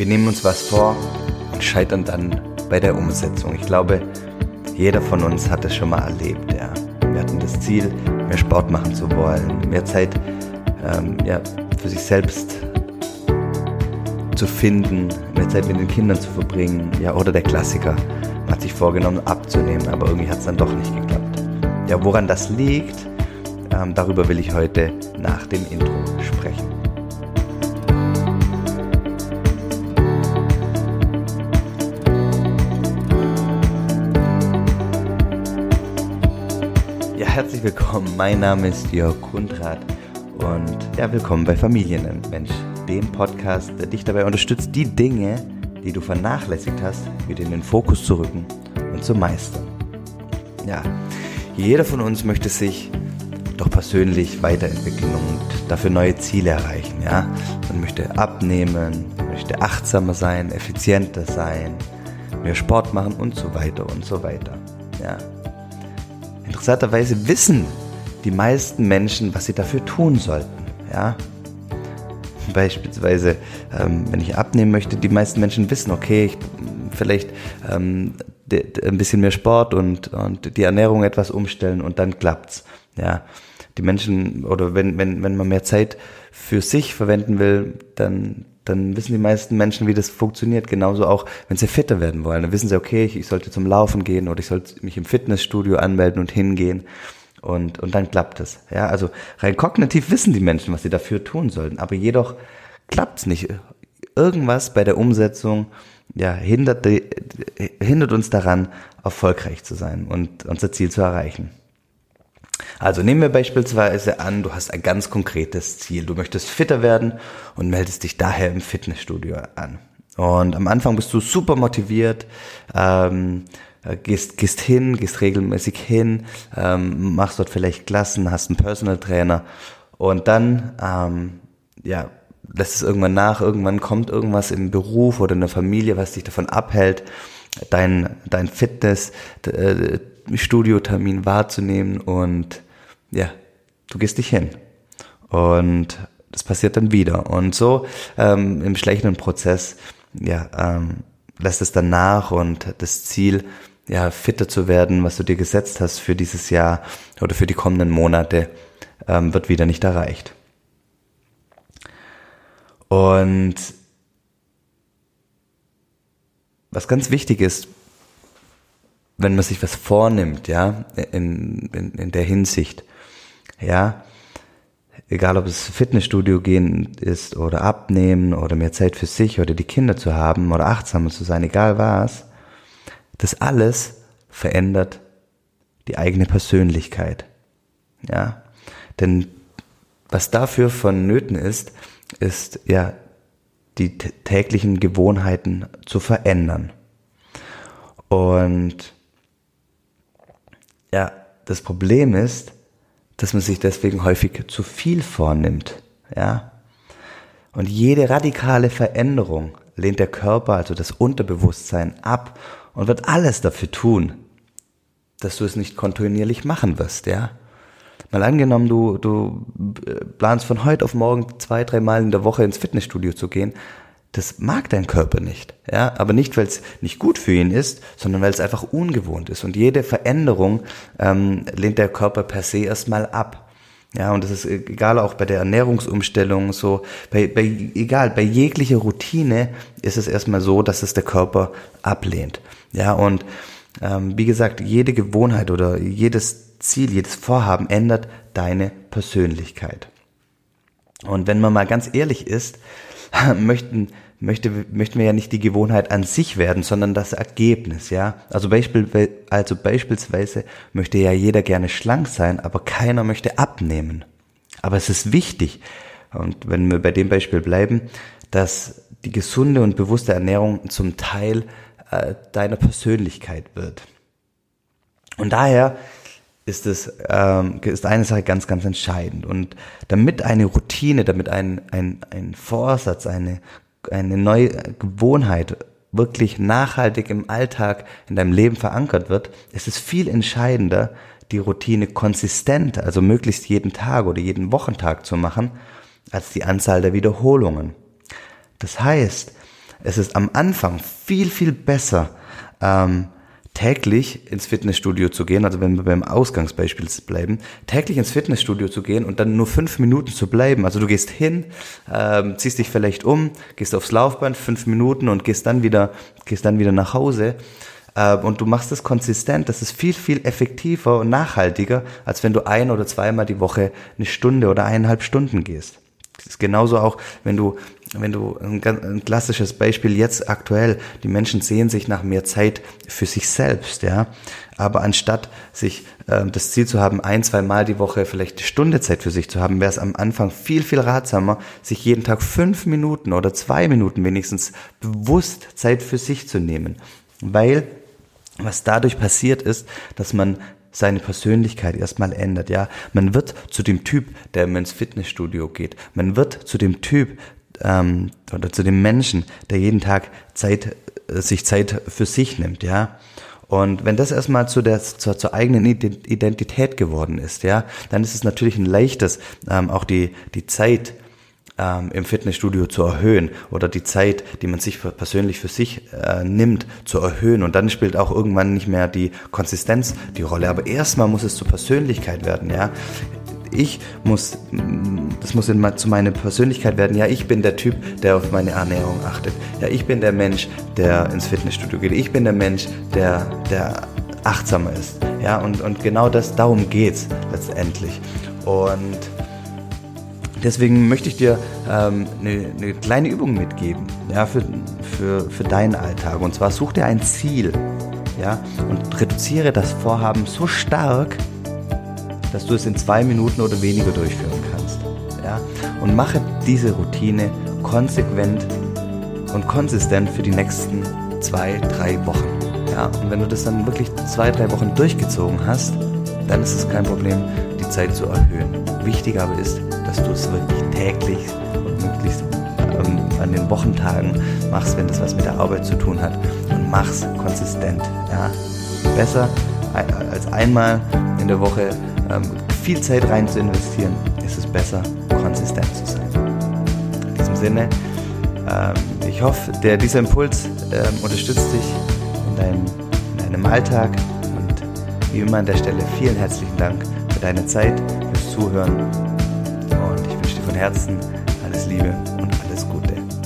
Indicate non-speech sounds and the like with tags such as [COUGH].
Wir nehmen uns was vor und scheitern dann bei der Umsetzung. Ich glaube, jeder von uns hat das schon mal erlebt. Ja. Wir hatten das Ziel, mehr Sport machen zu wollen, mehr Zeit ähm, ja, für sich selbst zu finden, mehr Zeit mit den Kindern zu verbringen. Ja, oder der Klassiker, man hat sich vorgenommen abzunehmen, aber irgendwie hat es dann doch nicht geklappt. Ja, woran das liegt, ähm, darüber will ich heute nach dem Intro herzlich willkommen. Mein Name ist Jörg Kundrat und ja, willkommen bei Familienmensch, dem Podcast, der dich dabei unterstützt, die Dinge, die du vernachlässigt hast, wieder in den Fokus zu rücken und zu meistern. Ja, jeder von uns möchte sich doch persönlich weiterentwickeln und dafür neue Ziele erreichen. Ja, man möchte abnehmen, möchte achtsamer sein, effizienter sein, mehr Sport machen und so weiter und so weiter. Ja. Interessanterweise wissen die meisten Menschen, was sie dafür tun sollten. Ja. Beispielsweise, ähm, wenn ich abnehmen möchte, die meisten Menschen wissen, okay, ich vielleicht ähm, ein bisschen mehr Sport und, und die Ernährung etwas umstellen und dann klappt's. Ja, die Menschen oder wenn, wenn, wenn man mehr Zeit für sich verwenden will, dann, dann wissen die meisten Menschen, wie das funktioniert. Genauso auch, wenn sie fitter werden wollen. Dann wissen sie, okay, ich, ich sollte zum Laufen gehen oder ich sollte mich im Fitnessstudio anmelden und hingehen. Und, und dann klappt es. Ja, also rein kognitiv wissen die Menschen, was sie dafür tun sollten. Aber jedoch klappt es nicht. Irgendwas bei der Umsetzung ja, hindert, hindert uns daran, erfolgreich zu sein und unser Ziel zu erreichen. Also nehmen wir beispielsweise an, du hast ein ganz konkretes Ziel. Du möchtest fitter werden und meldest dich daher im Fitnessstudio an. Und am Anfang bist du super motiviert, ähm, gehst, gehst hin, gehst regelmäßig hin, ähm, machst dort vielleicht Klassen, hast einen Personal Trainer und dann ähm, ja, lässt es irgendwann nach, irgendwann kommt irgendwas im Beruf oder in der Familie, was dich davon abhält, dein, dein Fitness, äh, Studiotermin wahrzunehmen und ja, du gehst dich hin. Und das passiert dann wieder. Und so ähm, im schlechten Prozess, ja, ähm, lässt es dann nach und das Ziel, ja, fitter zu werden, was du dir gesetzt hast für dieses Jahr oder für die kommenden Monate, ähm, wird wieder nicht erreicht. Und was ganz wichtig ist, wenn man sich was vornimmt, ja, in, in, in der Hinsicht, ja, egal ob es Fitnessstudio gehen ist oder abnehmen oder mehr Zeit für sich oder die Kinder zu haben oder achtsamer zu sein, egal was, das alles verändert die eigene Persönlichkeit. Ja, denn was dafür vonnöten ist, ist ja die täglichen Gewohnheiten zu verändern. Und ja, das Problem ist, dass man sich deswegen häufig zu viel vornimmt, ja. Und jede radikale Veränderung lehnt der Körper, also das Unterbewusstsein, ab und wird alles dafür tun, dass du es nicht kontinuierlich machen wirst, ja. Mal angenommen, du, du äh, planst von heute auf morgen zwei, drei Mal in der Woche ins Fitnessstudio zu gehen. Das mag dein Körper nicht, ja, aber nicht, weil es nicht gut für ihn ist, sondern weil es einfach ungewohnt ist. Und jede Veränderung ähm, lehnt der Körper per se erstmal ab. Ja, und das ist egal auch bei der Ernährungsumstellung so, bei, bei, egal, bei jeglicher Routine ist es erstmal so, dass es der Körper ablehnt. Ja, und ähm, wie gesagt, jede Gewohnheit oder jedes Ziel, jedes Vorhaben ändert deine Persönlichkeit. Und wenn man mal ganz ehrlich ist, [LAUGHS] möchten, möchte, möchten wir ja nicht die Gewohnheit an sich werden, sondern das Ergebnis, ja. Also, Beispiel, also beispielsweise möchte ja jeder gerne schlank sein, aber keiner möchte abnehmen. Aber es ist wichtig, und wenn wir bei dem Beispiel bleiben, dass die gesunde und bewusste Ernährung zum Teil äh, deiner Persönlichkeit wird. Und daher ist es ähm, ist eine Sache ganz ganz entscheidend und damit eine Routine, damit ein ein ein Vorsatz, eine eine neue Gewohnheit wirklich nachhaltig im Alltag in deinem Leben verankert wird, ist es viel entscheidender, die Routine konsistent, also möglichst jeden Tag oder jeden Wochentag zu machen, als die Anzahl der Wiederholungen. Das heißt, es ist am Anfang viel, viel besser, ähm, täglich ins Fitnessstudio zu gehen, also wenn wir beim Ausgangsbeispiel bleiben, täglich ins Fitnessstudio zu gehen und dann nur fünf Minuten zu bleiben. Also du gehst hin, ähm, ziehst dich vielleicht um, gehst aufs Laufband, fünf Minuten und gehst dann wieder, gehst dann wieder nach Hause. Äh, und du machst das konsistent, das ist viel, viel effektiver und nachhaltiger, als wenn du ein oder zweimal die Woche eine Stunde oder eineinhalb Stunden gehst. Das ist genauso auch, wenn du, wenn du ein, ein, klassisches Beispiel jetzt aktuell, die Menschen sehen sich nach mehr Zeit für sich selbst, ja. Aber anstatt sich äh, das Ziel zu haben, ein, zwei Mal die Woche vielleicht eine Stunde Zeit für sich zu haben, wäre es am Anfang viel, viel ratsamer, sich jeden Tag fünf Minuten oder zwei Minuten wenigstens bewusst Zeit für sich zu nehmen. Weil was dadurch passiert ist, dass man seine Persönlichkeit erstmal ändert, ja. Man wird zu dem Typ, der ins Fitnessstudio geht. Man wird zu dem Typ ähm, oder zu dem Menschen, der jeden Tag Zeit, äh, sich Zeit für sich nimmt, ja. Und wenn das erstmal zu der, zur, zur eigenen Identität geworden ist, ja, dann ist es natürlich ein leichtes, ähm, auch die, die Zeit ähm, im Fitnessstudio zu erhöhen oder die Zeit, die man sich für, persönlich für sich äh, nimmt, zu erhöhen. Und dann spielt auch irgendwann nicht mehr die Konsistenz die Rolle. Aber erstmal muss es zur Persönlichkeit werden, ja. Ich muss, das muss in, zu meiner Persönlichkeit werden. Ja, ich bin der Typ, der auf meine Ernährung achtet. Ja, ich bin der Mensch, der ins Fitnessstudio geht. Ich bin der Mensch, der, der achtsamer ist. Ja, und, und genau das, darum geht's letztendlich. Und Deswegen möchte ich dir ähm, eine, eine kleine Übung mitgeben, ja, für, für, für deinen Alltag. Und zwar such dir ein Ziel, ja, und reduziere das Vorhaben so stark, dass du es in zwei Minuten oder weniger durchführen kannst, ja. Und mache diese Routine konsequent und konsistent für die nächsten zwei, drei Wochen. Ja, und wenn du das dann wirklich zwei, drei Wochen durchgezogen hast, dann ist es kein Problem, die Zeit zu erhöhen. Wichtig aber ist, dass du es wirklich täglich und möglichst an den Wochentagen machst, wenn das was mit der Arbeit zu tun hat. Und mach's konsistent. Ja? Besser als einmal in der Woche ähm, viel Zeit rein zu investieren, ist es besser, konsistent zu sein. In diesem Sinne, ähm, ich hoffe, der, dieser Impuls ähm, unterstützt dich in deinem, in deinem Alltag. Und wie immer an der Stelle vielen herzlichen Dank für deine Zeit, fürs Zuhören Herzen alles Liebe und alles Gute.